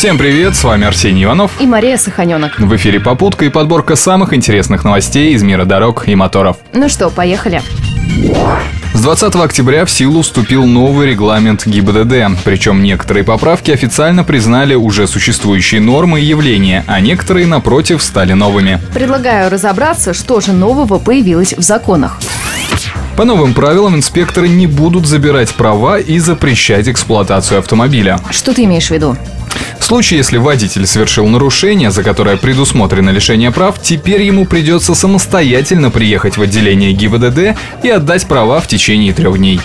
Всем привет, с вами Арсений Иванов. И Мария Саханенок. В эфире «Попутка» и подборка самых интересных новостей из мира дорог и моторов. Ну что, поехали. С 20 октября в силу вступил новый регламент ГИБДД, причем некоторые поправки официально признали уже существующие нормы и явления, а некоторые, напротив, стали новыми. Предлагаю разобраться, что же нового появилось в законах. По новым правилам инспекторы не будут забирать права и запрещать эксплуатацию автомобиля. Что ты имеешь в виду? Случае, если водитель совершил нарушение, за которое предусмотрено лишение прав, теперь ему придется самостоятельно приехать в отделение ГИБДД и отдать права в течение трех дней.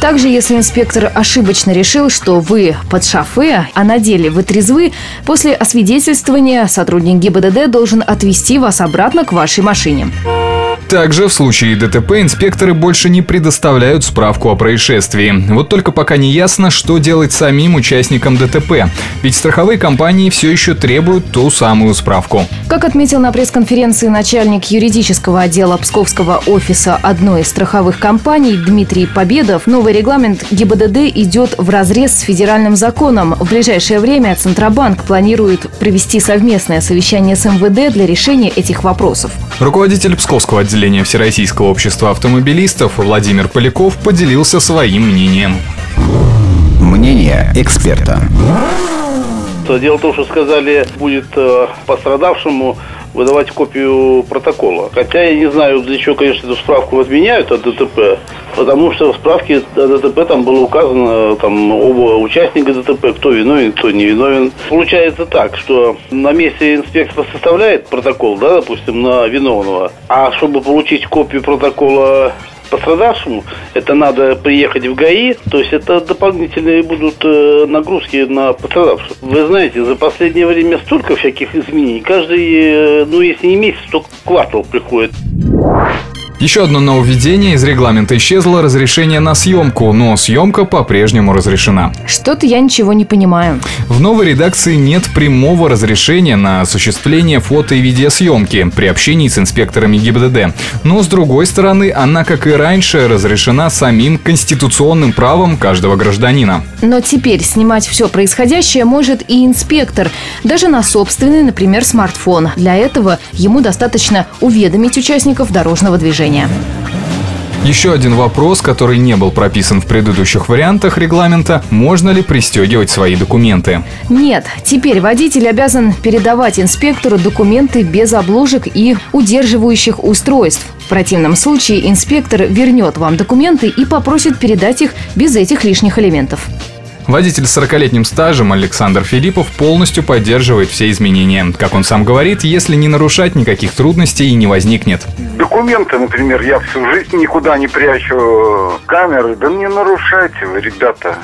Также, если инспектор ошибочно решил, что вы под шофе, а на деле вы трезвы, после освидетельствования сотрудник ГИБДД должен отвезти вас обратно к вашей машине. Также в случае ДТП инспекторы больше не предоставляют справку о происшествии. Вот только пока не ясно, что делать самим участникам ДТП. Ведь страховые компании все еще требуют ту самую справку. Как отметил на пресс-конференции начальник юридического отдела Псковского офиса одной из страховых компаний Дмитрий Победов, новый регламент ГИБДД идет в разрез с федеральным законом. В ближайшее время Центробанк планирует провести совместное совещание с МВД для решения этих вопросов. Руководитель Псковского отделения отделения Всероссийского общества автомобилистов Владимир Поляков поделился своим мнением. Мнение эксперта. Дело в том, что сказали, будет э, пострадавшему выдавать копию протокола. Хотя я не знаю, для чего, конечно, эту справку отменяют от ДТП, потому что в справке о ДТП там было указано там оба участника ДТП, кто виновен, кто не виновен. Получается так, что на месте инспектор составляет протокол, да, допустим, на виновного, а чтобы получить копию протокола пострадавшему, это надо приехать в ГАИ, то есть это дополнительные будут э, нагрузки на пострадавших. Вы знаете, за последнее время столько всяких изменений. Каждый, э, ну если не месяц, то квартал приходит. Еще одно нововведение из регламента исчезло разрешение на съемку, но съемка по-прежнему разрешена. Что-то я ничего не понимаю. В новой редакции нет прямого разрешения на осуществление фото и видеосъемки при общении с инспекторами ГИБДД. Но, с другой стороны, она, как и раньше, разрешена самим конституционным правом каждого гражданина. Но теперь снимать все происходящее может и инспектор, даже на собственный, например, смартфон. Для этого ему достаточно уведомить участников дорожного движения движения. Еще один вопрос, который не был прописан в предыдущих вариантах регламента – можно ли пристегивать свои документы? Нет, теперь водитель обязан передавать инспектору документы без обложек и удерживающих устройств. В противном случае инспектор вернет вам документы и попросит передать их без этих лишних элементов. Водитель с 40-летним стажем Александр Филиппов полностью поддерживает все изменения. Как он сам говорит, если не нарушать, никаких трудностей и не возникнет. Документы, например, я всю жизнь никуда не прячу камеры. Да не нарушайте вы, ребята.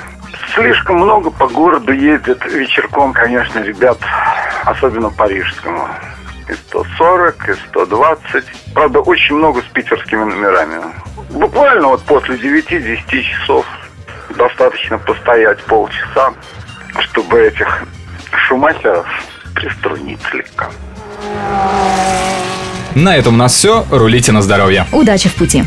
Слишком много по городу ездят вечерком, конечно, ребят, особенно парижскому. И 140, и 120. Правда, очень много с питерскими номерами. Буквально вот после 9-10 часов достаточно постоять полчаса, чтобы этих шумахеров приструнить слегка. На этом у нас все. Рулите на здоровье. Удачи в пути.